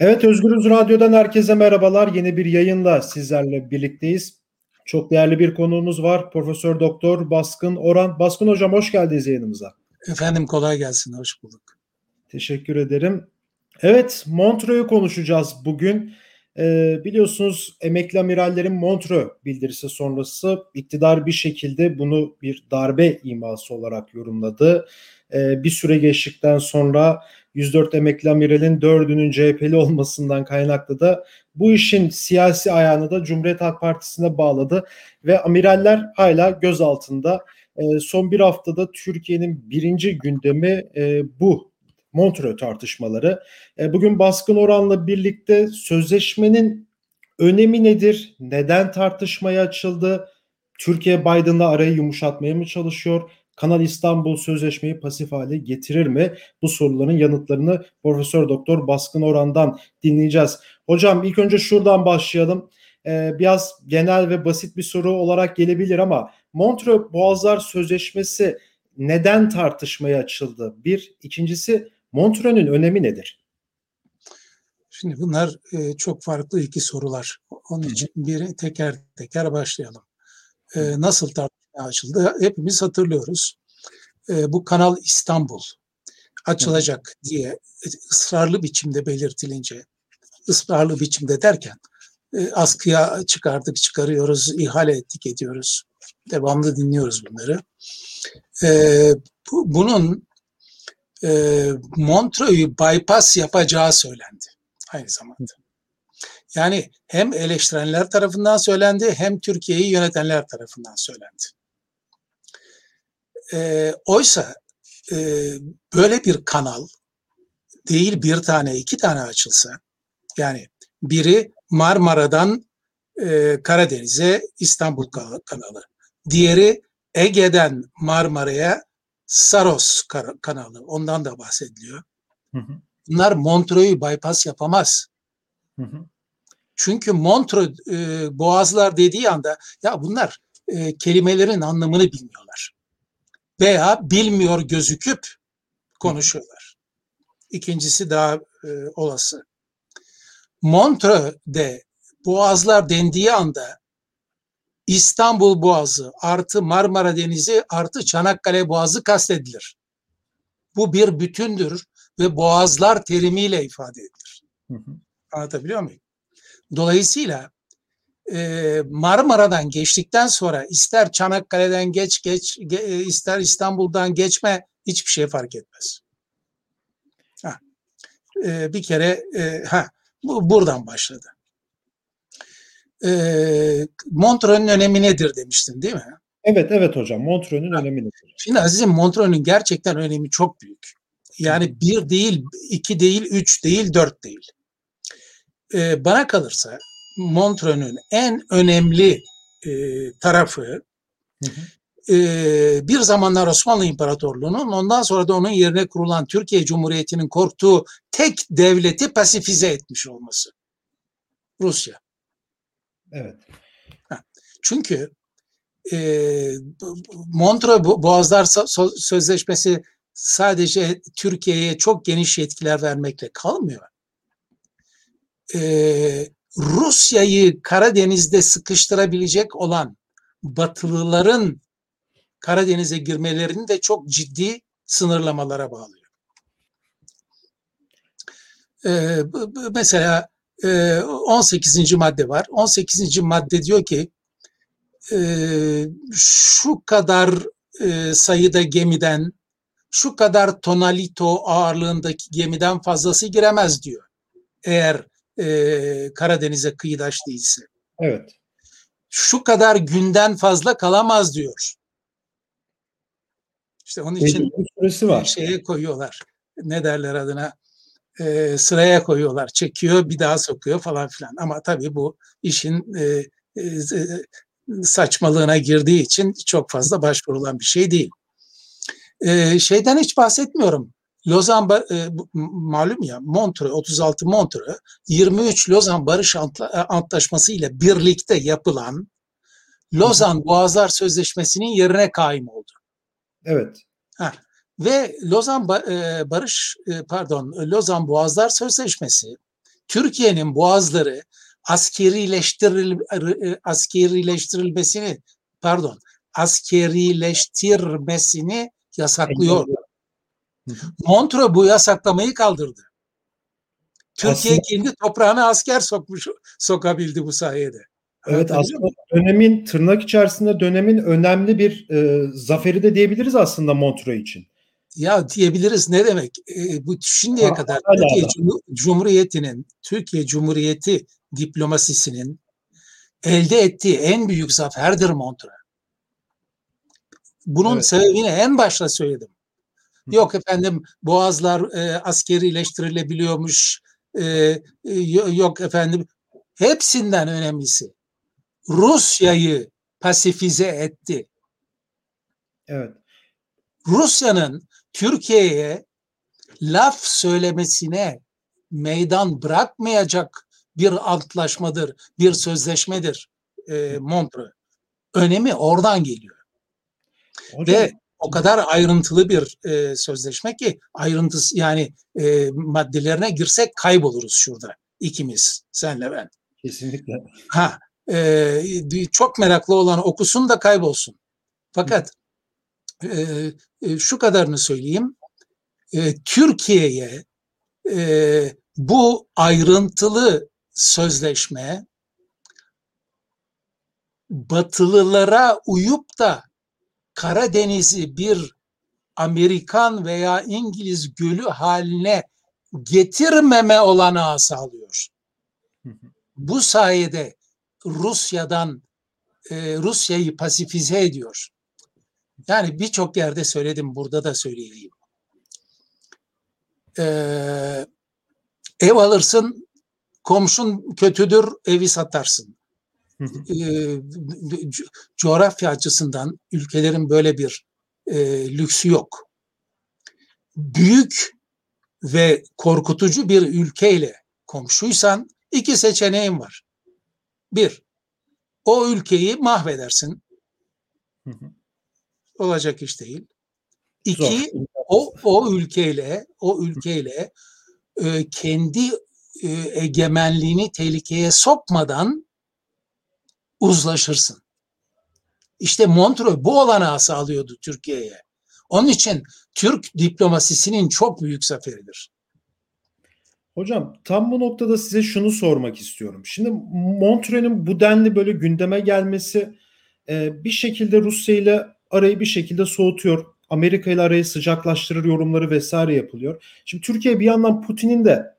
Evet Özgürüz Radyo'dan herkese merhabalar. Yeni bir yayınla sizlerle birlikteyiz. Çok değerli bir konuğumuz var. Profesör Doktor Baskın Oran. Baskın Hocam hoş geldiniz yayınımıza. Efendim kolay gelsin. Hoş bulduk. Teşekkür ederim. Evet Montreux'u konuşacağız bugün. Ee, biliyorsunuz emekli amirallerin Montreux bildirisi sonrası iktidar bir şekilde bunu bir darbe iması olarak yorumladı. Ee, bir süre geçtikten sonra 104 emekli amiralin 4'ünün CHP'li olmasından kaynaklı da bu işin siyasi ayağını da Cumhuriyet Halk Partisi'ne bağladı ve amiraller hala gözaltında. E, son bir haftada Türkiye'nin birinci gündemi e, bu Montreux tartışmaları. E, bugün baskın oranla birlikte sözleşmenin önemi nedir? Neden tartışmaya açıldı? Türkiye Biden'la arayı yumuşatmaya mı çalışıyor? Kanal İstanbul Sözleşmeyi pasif hale getirir mi? Bu soruların yanıtlarını Profesör Doktor Baskın Oran'dan dinleyeceğiz. Hocam ilk önce şuradan başlayalım. Ee, biraz genel ve basit bir soru olarak gelebilir ama Montreux Boğazlar Sözleşmesi neden tartışmaya açıldı? Bir. ikincisi Montreux'ün önemi nedir? Şimdi bunlar e, çok farklı iki sorular. Onun için bir teker teker başlayalım. E, nasıl tartışmaya açıldı. Hepimiz hatırlıyoruz. E, bu Kanal İstanbul açılacak diye ısrarlı biçimde belirtilince, ısrarlı biçimde derken e, askıya çıkardık, çıkarıyoruz, ihale ettik, ediyoruz. Devamlı dinliyoruz bunları. E, bu, bunun e, Montreux'u bypass yapacağı söylendi aynı zamanda. Yani hem eleştirenler tarafından söylendi hem Türkiye'yi yönetenler tarafından söylendi. E, oysa e, böyle bir kanal değil bir tane iki tane açılsa yani biri Marmara'dan e, Karadeniz'e İstanbul kanalı. Diğeri Ege'den Marmara'ya Saros kanalı. Ondan da bahsediliyor. Hı hı. Bunlar Montreux'u bypass yapamaz. Hı hı. Çünkü Montreux e, boğazlar dediği anda ya bunlar e, kelimelerin anlamını bilmiyorlar veya bilmiyor gözüküp konuşuyorlar. İkincisi daha e, olası. Montreux'de boğazlar dendiği anda İstanbul Boğazı artı Marmara Denizi artı Çanakkale Boğazı kastedilir. Bu bir bütündür ve boğazlar terimiyle ifade edilir. Hı hı. Anlatabiliyor muyum? Dolayısıyla e, Marmara'dan geçtikten sonra ister Çanakkale'den geç geç e, ister İstanbul'dan geçme hiçbir şey fark etmez. Ha. E, bir kere e, ha bu buradan başladı. E, Montreux'un önemi nedir demiştin değil mi? Evet evet hocam Montreux'un önemi nedir? Şimdi Aziz'im Montreux'un gerçekten önemi çok büyük. Yani bir değil, iki değil, üç değil, dört değil. Ee, bana kalırsa Montreux'un en önemli e, tarafı hı hı. E, bir zamanlar Osmanlı İmparatorluğu'nun ondan sonra da onun yerine kurulan Türkiye Cumhuriyeti'nin korktuğu tek devleti pasifize etmiş olması. Rusya. Evet. Çünkü e, Montreux Boğazlar Sözleşmesi sadece Türkiye'ye çok geniş yetkiler vermekle kalmıyor. E, Rusya'yı Karadeniz'de sıkıştırabilecek olan Batılıların Karadeniz'e girmelerini de çok ciddi sınırlamalara bağlıyor. Ee, mesela e, 18. madde var. 18. madde diyor ki e, şu kadar e, sayıda gemiden şu kadar tonalito ağırlığındaki gemiden fazlası giremez diyor. Eğer e, Karadeniz'e kıyıdaş değilse. Evet. Şu kadar günden fazla kalamaz diyor. İşte onun için süresi var. şeye koyuyorlar. Ne derler adına? E, sıraya koyuyorlar. Çekiyor, bir daha sokuyor falan filan. Ama tabii bu işin e, e, saçmalığına girdiği için çok fazla başvurulan bir şey değil. E, şeyden hiç bahsetmiyorum. Lozan e, malum ya Montreux 36 Montreux 23 Lozan Barış e, Antlaşması ile birlikte yapılan Lozan Boğazlar Sözleşmesi'nin yerine kaim oldu. Evet. Ha. Ve Lozan e, Barış pardon Lozan Boğazlar Sözleşmesi Türkiye'nin boğazları askerileştiril askerileştirilmesini pardon askerileştirmesini yasaklıyor. Montreux bu yasaklamayı kaldırdı. Türkiye aslında, kendi toprağına asker sokmuş sokabildi bu sayede. Evet aslında dönemin tırnak içerisinde dönemin önemli bir e, zaferi de diyebiliriz aslında Montreux için. Ya diyebiliriz ne demek? E, bu şimdiye ha, kadar hala Türkiye hala. Cumhuriyeti'nin, Türkiye Cumhuriyeti diplomasisinin elde ettiği en büyük zaferdir Montreux. Bunun evet. sebebini en başta söyledim. Yok efendim boğazlar e, askerileştirilebiliyormuş. E, e, yok efendim hepsinden önemlisi Rusya'yı pasifize etti. Evet. Rusya'nın Türkiye'ye laf söylemesine meydan bırakmayacak bir antlaşmadır, bir sözleşmedir e, Montreux. Önemi oradan geliyor. Hocam, Ve o kadar ayrıntılı bir e, sözleşme ki ayrıntısı yani e, maddelerine girsek kayboluruz şurada ikimiz senle ben. Kesinlikle. Ha e, çok meraklı olan okusun da kaybolsun. Fakat e, e, şu kadarını söyleyeyim. E, Türkiye'ye e, bu ayrıntılı sözleşme Batılılara uyup da Karadeniz'i bir Amerikan veya İngiliz gölü haline getirmeme olanağı sağlıyor. Bu sayede Rusya'dan e, Rusya'yı pasifize ediyor. Yani birçok yerde söyledim, burada da söyleyeyim. Ee, ev alırsın, komşun kötüdür, evi satarsın. Coğrafya açısından ülkelerin böyle bir e, lüksü yok. Büyük ve korkutucu bir ülkeyle komşuysan iki seçeneğin var. Bir, o ülkeyi mahvedersin. Olacak iş değil. İki, o, o ülkeyle, o ülkeyle e, kendi e, egemenliğini tehlikeye sokmadan uzlaşırsın. İşte Montreux bu olanağı sağlıyordu Türkiye'ye. Onun için Türk diplomasisinin çok büyük zaferidir. Hocam tam bu noktada size şunu sormak istiyorum. Şimdi Montreux'un bu denli böyle gündeme gelmesi e, bir şekilde Rusya ile arayı bir şekilde soğutuyor. Amerika ile arayı sıcaklaştırır yorumları vesaire yapılıyor. Şimdi Türkiye bir yandan Putin'in de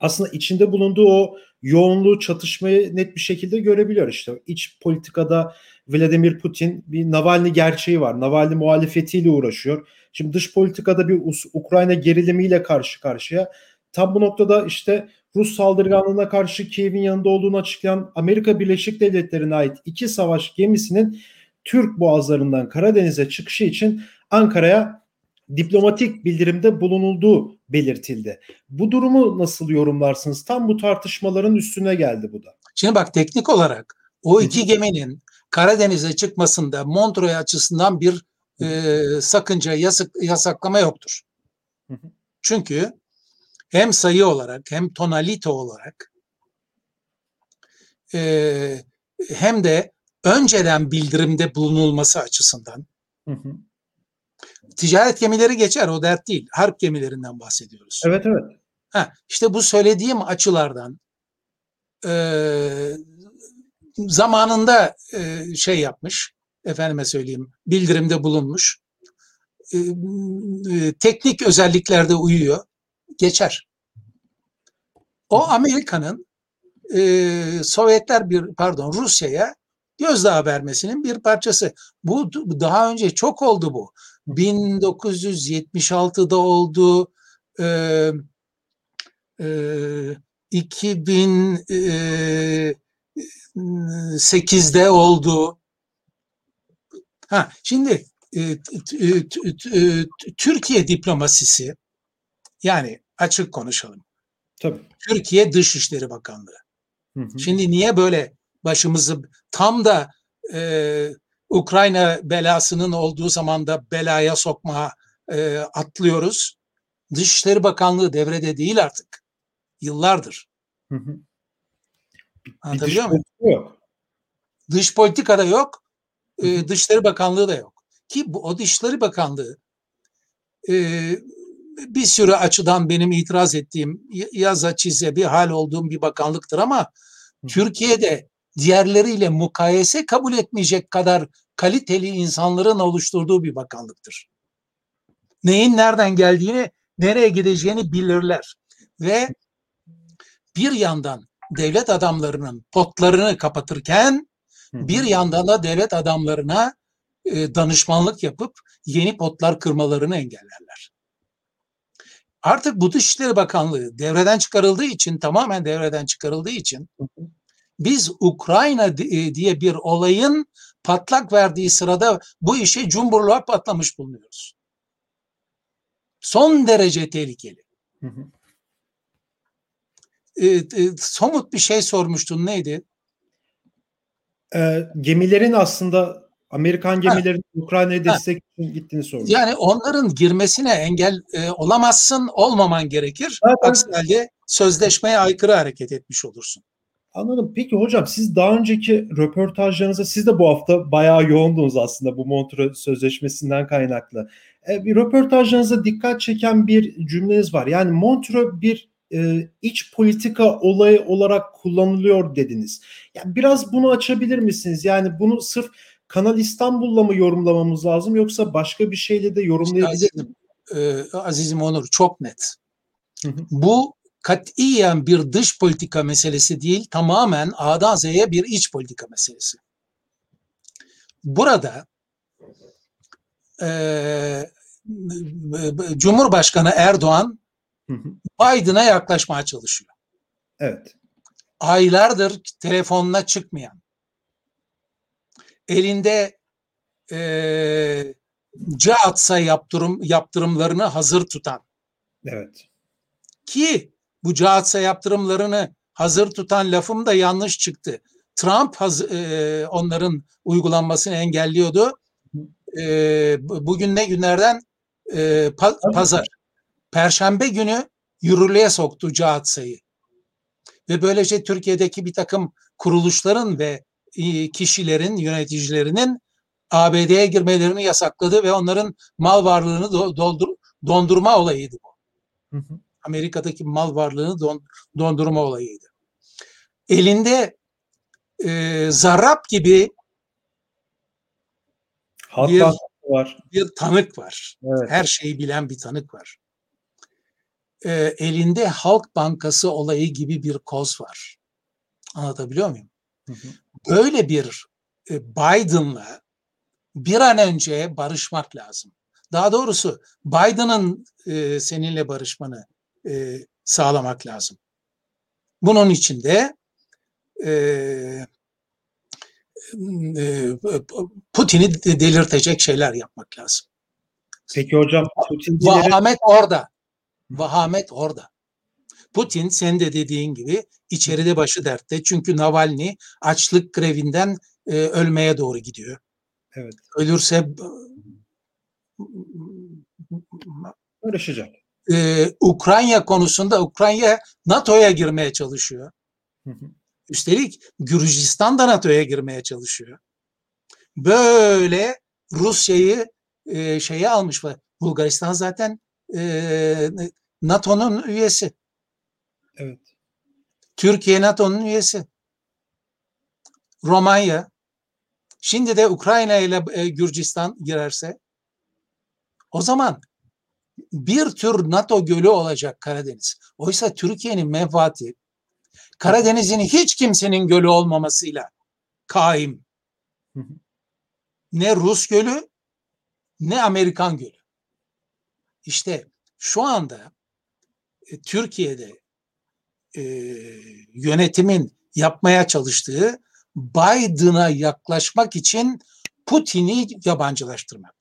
aslında içinde bulunduğu o yoğunluğu çatışmayı net bir şekilde görebiliyor işte. İç politikada Vladimir Putin bir Navalny gerçeği var. Navalny muhalefetiyle uğraşıyor. Şimdi dış politikada bir Ukrayna gerilimiyle karşı karşıya. Tam bu noktada işte Rus saldırganlığına karşı Kiev'in yanında olduğunu açıklayan Amerika Birleşik Devletleri'ne ait iki savaş gemisinin Türk boğazlarından Karadeniz'e çıkışı için Ankara'ya diplomatik bildirimde bulunulduğu belirtildi. Bu durumu nasıl yorumlarsınız? Tam bu tartışmaların üstüne geldi bu da. Şimdi bak teknik olarak o iki geminin Karadeniz'e çıkmasında Montreux açısından bir e, sakınca yasak, yasaklama yoktur. Çünkü hem sayı olarak hem tonalite olarak e, hem de önceden bildirimde bulunulması açısından hı hı. Ticaret gemileri geçer o dert değil. Harp gemilerinden bahsediyoruz. Evet evet. Ha, işte bu söylediğim açılardan e, zamanında e, şey yapmış efendime söyleyeyim bildirimde bulunmuş e, e, teknik özelliklerde uyuyor geçer. O Amerika'nın e, Sovyetler bir pardon Rusya'ya gözdağı vermesinin bir parçası. Bu daha önce çok oldu bu. 1976'da oldu. E, e, 2008'de oldu. Ha, şimdi e, Türkiye diplomasisi yani açık konuşalım. Tabii. Türkiye Dışişleri Bakanlığı. Hı hı. Şimdi niye böyle başımızı tam da e, Ukrayna belasının olduğu zaman da belaya sokma e, atlıyoruz. Dışişleri Bakanlığı devrede değil artık. Yıllardır. Hı hı. Anlatabiliyor muyum? Yok. Dış politikada yok. E, Dışişleri Bakanlığı da yok. Ki bu, o Dışişleri Bakanlığı e, bir sürü açıdan benim itiraz ettiğim yaza çize bir hal olduğum bir bakanlıktır ama. Türkiye'de diğerleriyle mukayese kabul etmeyecek kadar kaliteli insanların oluşturduğu bir bakanlıktır. Neyin nereden geldiğini, nereye gideceğini bilirler. Ve bir yandan devlet adamlarının potlarını kapatırken bir yandan da devlet adamlarına e, danışmanlık yapıp yeni potlar kırmalarını engellerler. Artık bu Dışişleri Bakanlığı devreden çıkarıldığı için tamamen devreden çıkarıldığı için biz Ukrayna e, diye bir olayın patlak verdiği sırada bu işe cumburluğa patlamış bulunuyoruz. Son derece tehlikeli. Hı hı. E, e, somut bir şey sormuştun neydi? E, gemilerin aslında Amerikan gemilerin Ukrayna'ya destek için gittiğini sormuş. Yani onların girmesine engel e, olamazsın, olmaman gerekir. Zaten, Aksi halde sözleşmeye aykırı hareket etmiş olursun. Anladım. Peki hocam siz daha önceki röportajlarınızda siz de bu hafta bayağı yoğundunuz aslında bu Montreux Sözleşmesi'nden kaynaklı. E, bir röportajlarınızda dikkat çeken bir cümleniz var. Yani Montreux bir e, iç politika olayı olarak kullanılıyor dediniz. Yani biraz bunu açabilir misiniz? Yani bunu sırf Kanal İstanbul'la mı yorumlamamız lazım yoksa başka bir şeyle de yorumlayabilir miyiz? E, Azizim Onur çok net. Hı hı. Bu katiyen bir dış politika meselesi değil, tamamen A'dan Z'ye bir iç politika meselesi. Burada e, Cumhurbaşkanı Erdoğan Biden'a yaklaşmaya çalışıyor. Evet. Aylardır telefonuna çıkmayan, elinde e, CAATSA yaptırım, yaptırımlarını hazır tutan. Evet. Ki bu CAATSA yaptırımlarını hazır tutan lafım da yanlış çıktı. Trump haz, e, onların uygulanmasını engelliyordu. E, bugün ne günlerden? E, pa, pazar. Perşembe günü yürürlüğe soktu CAATSA'yı. Ve böylece Türkiye'deki bir takım kuruluşların ve e, kişilerin, yöneticilerinin ABD'ye girmelerini yasakladı ve onların mal varlığını doldur, dondurma olayıydı bu. Hı hı. Amerika'daki mal varlığını don, dondurma olayıydı. Elinde e, zarrab gibi bir, var. bir tanık var. Evet. Her şeyi bilen bir tanık var. E, elinde Halk Bankası olayı gibi bir koz var. Anlatabiliyor muyum? Hı hı. Böyle bir e, Biden'la bir an önce barışmak lazım. Daha doğrusu Biden'ın e, seninle barışmanı e, sağlamak lazım. Bunun için de e, e, Putin'i delirtecek şeyler yapmak lazım. Peki hocam Putin'cileri... Vahamet orada. Vahamet orada. Putin sen de dediğin gibi içeride başı dertte. Çünkü Navalny açlık grevinden e, ölmeye doğru gidiyor. Evet. Ölürse uğraşacak e, Ukrayna konusunda Ukrayna NATO'ya girmeye çalışıyor. Üstelik Gürcistan da NATO'ya girmeye çalışıyor. Böyle Rusya'yı e, şeye almış var. Bulgaristan zaten e, NATO'nun üyesi. Evet. Türkiye NATO'nun üyesi. Romanya. Şimdi de Ukrayna ile e, Gürcistan girerse o zaman bir tür NATO gölü olacak Karadeniz. Oysa Türkiye'nin menfaati Karadeniz'in hiç kimsenin gölü olmamasıyla kaim. Ne Rus gölü ne Amerikan gölü. İşte şu anda e, Türkiye'de e, yönetimin yapmaya çalıştığı Biden'a yaklaşmak için Putin'i yabancılaştırmak.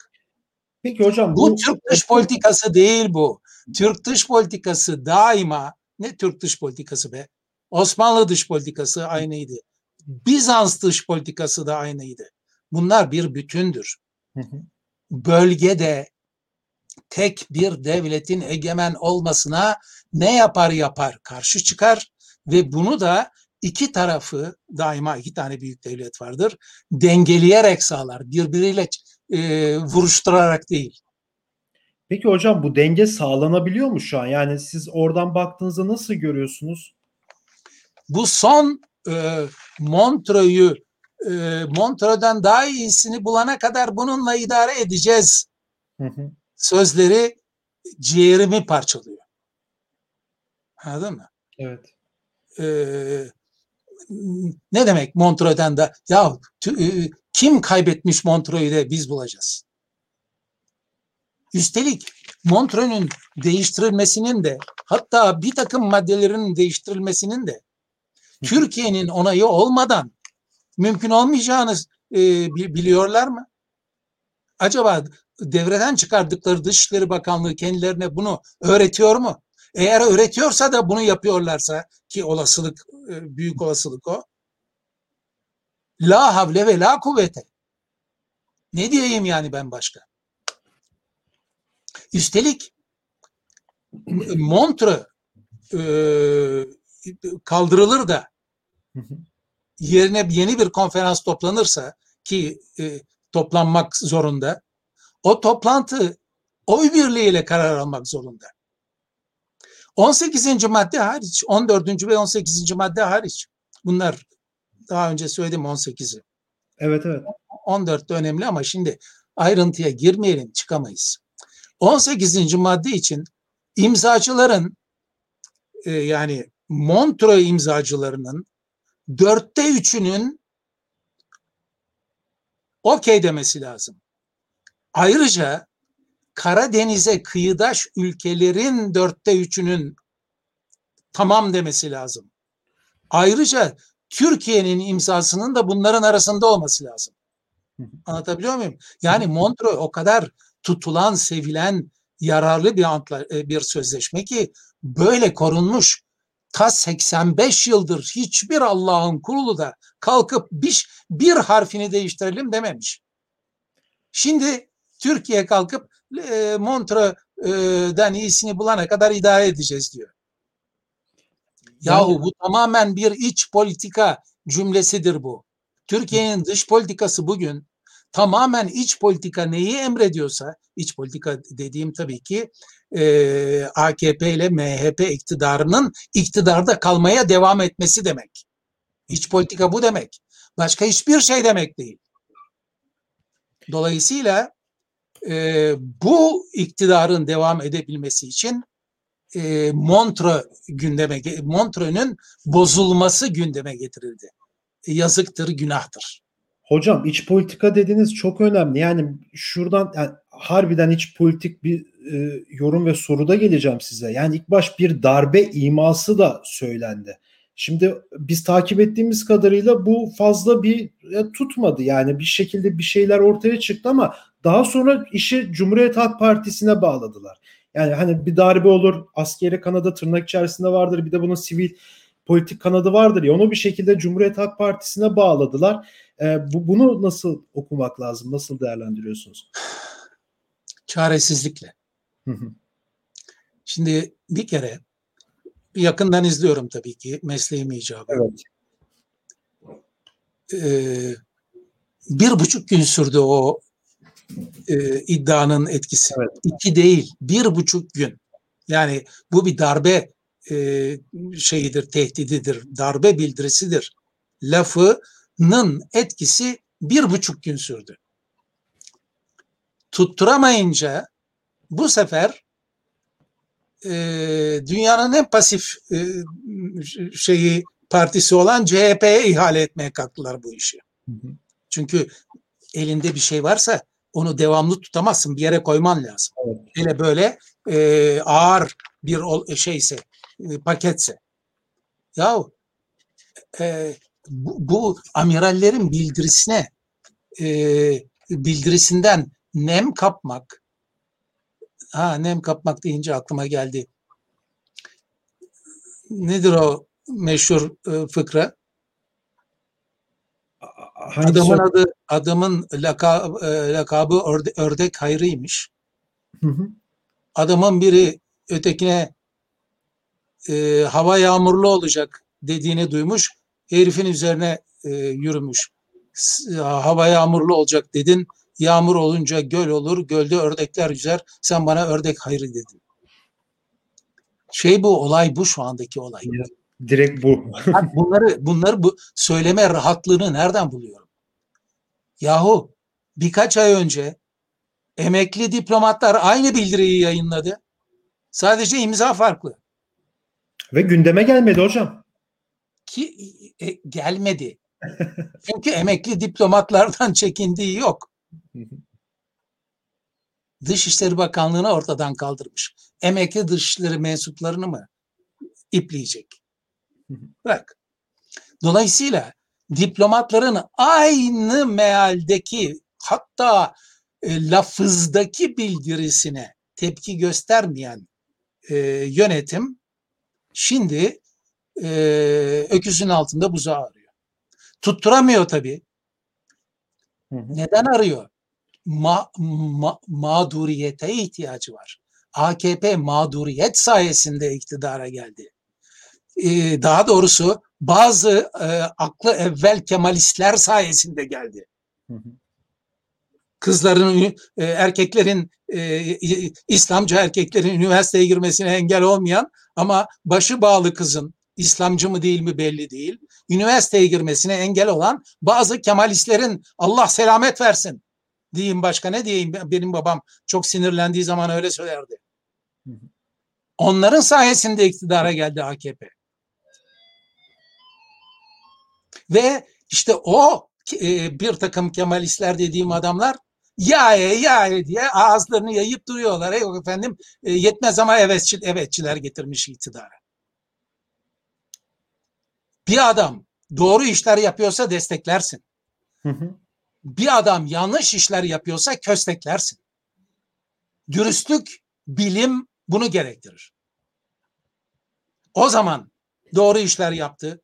Peki hocam bu, bu Türk dış politikası değil bu. Türk dış politikası daima ne Türk dış politikası be? Osmanlı dış politikası aynıydı. Bizans dış politikası da aynıydı. Bunlar bir bütündür. Bölgede tek bir devletin egemen olmasına ne yapar yapar karşı çıkar. ve bunu da iki tarafı daima iki tane büyük devlet vardır dengeleyerek sağlar birbiriyle e, vuruşturarak değil. Peki hocam bu denge sağlanabiliyor mu şu an? Yani siz oradan baktığınızda nasıl görüyorsunuz? Bu son e, Montreux'u e, Montreux'dan daha iyisini bulana kadar bununla idare edeceğiz Hı hı. sözleri ciğerimi parçalıyor. Anladın mı? Evet. Ee, ne demek Montreux'dan da ya kim kaybetmiş Montreux'u de biz bulacağız. Üstelik Montreux'un değiştirilmesinin de hatta bir takım maddelerin değiştirilmesinin de Türkiye'nin onayı olmadan mümkün olmayacağını e, bi- biliyorlar mı? Acaba devreden çıkardıkları Dışişleri Bakanlığı kendilerine bunu öğretiyor mu? Eğer öğretiyorsa da bunu yapıyorlarsa ki olasılık büyük olasılık o. La havle ve la kuvvete. Ne diyeyim yani ben başka? Üstelik Montre e, kaldırılır da yerine yeni bir konferans toplanırsa ki e, toplanmak zorunda. O toplantı oy birliğiyle karar almak zorunda. 18. madde hariç, 14. ve 18. madde hariç. Bunlar daha önce söyledim 18'i. Evet evet. 14 de önemli ama şimdi ayrıntıya girmeyelim çıkamayız. 18. madde için imzacıların e, yani Montreux imzacılarının dörtte üçünün okey demesi lazım. Ayrıca Karadeniz'e kıyıdaş ülkelerin dörtte üçünün tamam demesi lazım. Ayrıca Türkiye'nin imzasının da bunların arasında olması lazım. Anlatabiliyor muyum? Yani Montreux o kadar tutulan, sevilen, yararlı bir antla, e, bir sözleşme ki böyle korunmuş. Ta 85 yıldır hiçbir Allah'ın kurulu da kalkıp bir, bir harfini değiştirelim dememiş. Şimdi Türkiye kalkıp e, Montreux'den iyisini bulana kadar idare edeceğiz diyor. Yahu bu tamamen bir iç politika cümlesidir bu. Türkiye'nin dış politikası bugün tamamen iç politika neyi emrediyorsa, iç politika dediğim tabii ki e, AKP ile MHP iktidarının iktidarda kalmaya devam etmesi demek. İç politika bu demek. Başka hiçbir şey demek değil. Dolayısıyla e, bu iktidarın devam edebilmesi için e, Montreux gündeme Montreux'un bozulması gündeme getirildi. E, yazıktır, günahtır. Hocam iç politika dediğiniz çok önemli. Yani şuradan yani harbiden iç politik bir e, yorum ve soruda geleceğim size. Yani ilk baş bir darbe iması da söylendi. Şimdi biz takip ettiğimiz kadarıyla bu fazla bir e, tutmadı. Yani bir şekilde bir şeyler ortaya çıktı ama daha sonra işi Cumhuriyet Halk Partisi'ne bağladılar. Yani hani bir darbe olur, askeri kanadı tırnak içerisinde vardır. Bir de bunun sivil politik kanadı vardır ya onu bir şekilde Cumhuriyet Halk Partisi'ne bağladılar. E, bu, bunu nasıl okumak lazım? Nasıl değerlendiriyorsunuz? Çaresizlikle. Şimdi bir kere yakından izliyorum tabii ki mesleğim icabı. Evet. Ee, bir buçuk gün sürdü o e, iddianın etkisi. Evet. İki değil, bir buçuk gün. Yani bu bir darbe e, şeyidir, tehdididir, darbe bildirisidir. Lafının etkisi bir buçuk gün sürdü. Tutturamayınca bu sefer e, dünyanın en pasif e, şeyi partisi olan CHP'ye ihale etmeye kalktılar bu işi. Hı hı. Çünkü elinde bir şey varsa onu devamlı tutamazsın. Bir yere koyman lazım. Evet. Hele böyle e, ağır bir ol- şeyse, e, paketse. Ya e, bu, bu amirallerin bildirisine e, bildirisinden nem kapmak ha nem kapmak deyince aklıma geldi. Nedir o meşhur e, fıkra? Hangisi Adamın o? adı adamın laka, e, lakabı örde, ördek hayrıymış. Hı hı. Adamın biri ötekine e, hava yağmurlu olacak. dediğini duymuş. Herifin üzerine e, yürümüş. Hava yağmurlu olacak dedin. Yağmur olunca göl olur. Gölde ördekler yüzer. Sen bana ördek hayrı dedin. Şey bu olay bu şu andaki olay. Direkt bu. ben bunları bunları bu söyleme rahatlığını nereden buluyorum? Yahu birkaç ay önce emekli diplomatlar aynı bildiriyi yayınladı. Sadece imza farklı. Ve gündeme gelmedi hocam. Ki e, gelmedi. Çünkü emekli diplomatlardan çekindiği yok. Dışişleri Bakanlığı'nı ortadan kaldırmış. Emekli dışişleri mensuplarını mı ipleyecek? Bak. Dolayısıyla diplomatların aynı mealdeki hatta e, lafızdaki bildirisine tepki göstermeyen e, yönetim şimdi e, öküzün altında buzağı arıyor. Tutturamıyor tabii. Neden arıyor? Ma, ma, mağduriyete ihtiyacı var. AKP mağduriyet sayesinde iktidara geldi. Ee, daha doğrusu bazı e, aklı evvel Kemalistler sayesinde geldi. Hı hı kızların, e, erkeklerin, e, İslamcı erkeklerin üniversiteye girmesine engel olmayan ama başı bağlı kızın, İslamcı mı değil mi belli değil, üniversiteye girmesine engel olan bazı Kemalistlerin Allah selamet versin diyeyim başka ne diyeyim benim babam çok sinirlendiği zaman öyle söylerdi. Onların sayesinde iktidara geldi AKP. Ve işte o e, bir takım Kemalistler dediğim adamlar ya ya diye ağızlarını yayıp duruyorlar. Yok efendim e, yetmez ama evetçi, evetçiler getirmiş iktidara. Bir adam doğru işler yapıyorsa desteklersin. Hı hı. Bir adam yanlış işler yapıyorsa kösteklersin. Dürüstlük, bilim bunu gerektirir. O zaman doğru işler yaptı.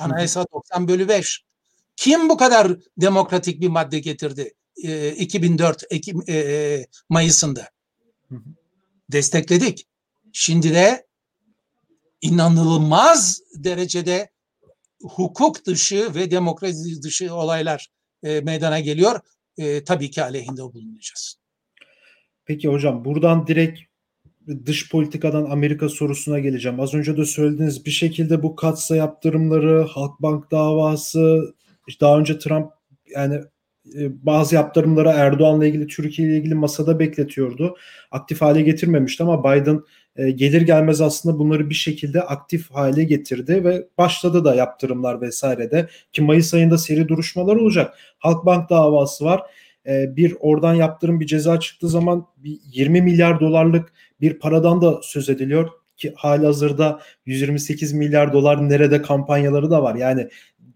Anayasa 90 bölü 5. Kim bu kadar demokratik bir madde getirdi? 2004 e, Ekim e, e, Mayıs'ında. Destekledik. Şimdi de inanılmaz derecede hukuk dışı ve demokrasi dışı olaylar e, meydana geliyor. E, tabii ki aleyhinde bulunacağız. Peki hocam buradan direkt dış politikadan Amerika sorusuna geleceğim. Az önce de söylediğiniz bir şekilde bu katsa yaptırımları, Halkbank davası, daha önce Trump yani e, bazı yaptırımları Erdoğan'la ilgili Türkiye ile ilgili masada bekletiyordu. Aktif hale getirmemişti ama Biden e, gelir gelmez aslında bunları bir şekilde aktif hale getirdi ve başladı da yaptırımlar vesaire de ki Mayıs ayında seri duruşmalar olacak. Halkbank davası var. E, bir oradan yaptırım bir ceza çıktığı zaman bir 20 milyar dolarlık bir paradan da söz ediliyor ki hali hazırda 128 milyar dolar nerede kampanyaları da var. Yani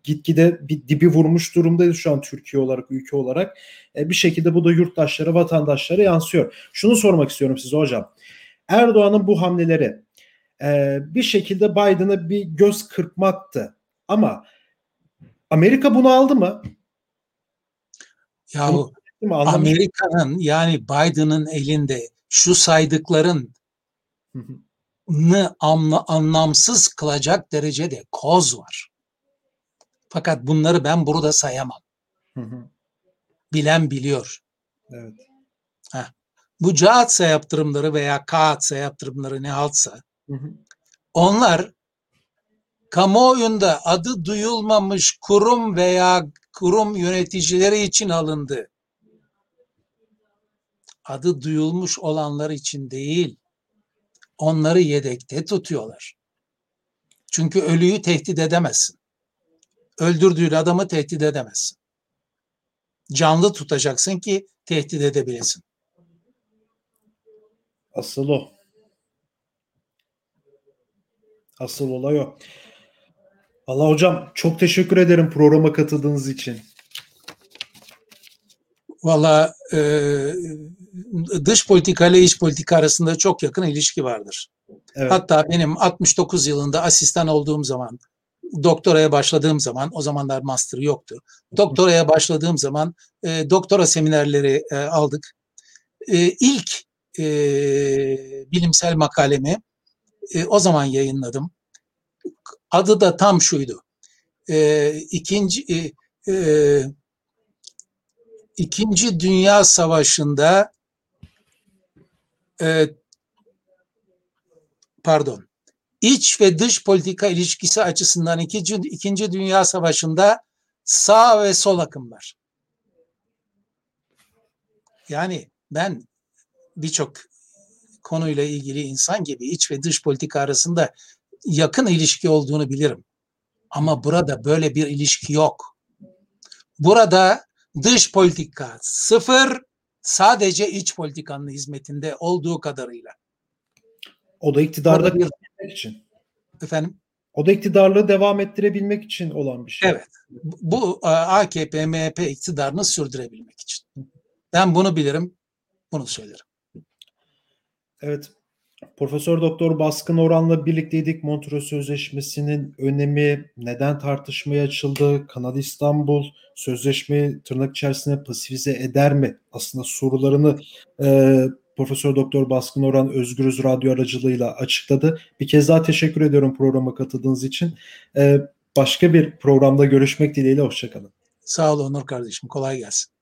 gitgide bir dibi vurmuş durumdayız şu an Türkiye olarak, ülke olarak. E, bir şekilde bu da yurttaşlara, vatandaşlara yansıyor. Şunu sormak istiyorum size hocam. Erdoğan'ın bu hamleleri e, bir şekilde Biden'a bir göz kırpmaktı. Ama Amerika bunu aldı mı? Ya Amerika'nın yani Biden'ın elinde şu saydıkların anla, anlamsız kılacak derecede koz var. Fakat bunları ben burada sayamam. Bilen biliyor. Evet. Heh. Bu caatsa yaptırımları veya kaatsa yaptırımları ne haltsa onlar kamuoyunda adı duyulmamış kurum veya kurum yöneticileri için alındı. Adı duyulmuş olanlar için değil. Onları yedekte tutuyorlar. Çünkü ölüyü tehdit edemezsin öldürdüğün adamı tehdit edemezsin. Canlı tutacaksın ki tehdit edebilesin. Asıl o. Asıl olay o. Allah hocam çok teşekkür ederim programa katıldığınız için. Valla e, dış politika ile iç politika arasında çok yakın ilişki vardır. Evet. Hatta benim 69 yılında asistan olduğum zaman doktoraya başladığım zaman o zamanlar master yoktu. Doktoraya başladığım zaman e, doktora seminerleri e, aldık. E, ilk e, bilimsel makalemi e, o zaman yayınladım. adı da tam şuydu. E, ikinci e, e, İkinci Dünya Savaşı'nda e, pardon iç ve dış politika ilişkisi açısından ikinci, ikinci Dünya Savaşı'nda sağ ve sol akımlar. Yani ben birçok konuyla ilgili insan gibi iç ve dış politika arasında yakın ilişki olduğunu bilirim. Ama burada böyle bir ilişki yok. Burada dış politika sıfır, sadece iç politikanın hizmetinde olduğu kadarıyla. O da iktidarda bir... için. Efendim? O da iktidarlığı devam ettirebilmek için olan bir şey. Evet. Bu AKP, MHP iktidarını sürdürebilmek için. Ben bunu bilirim, bunu söylerim. Evet. Profesör Doktor Baskın Orhan'la birlikteydik. Montreux Sözleşmesi'nin önemi, neden tartışmaya açıldı, Kanal İstanbul sözleşmeyi tırnak içerisinde pasifize eder mi? Aslında sorularını e, Profesör Doktor Baskın Orhan Özgürüz Radyo aracılığıyla açıkladı. Bir kez daha teşekkür ediyorum programa katıldığınız için. E, başka bir programda görüşmek dileğiyle, hoşçakalın. Sağ olun Onur kardeşim, kolay gelsin.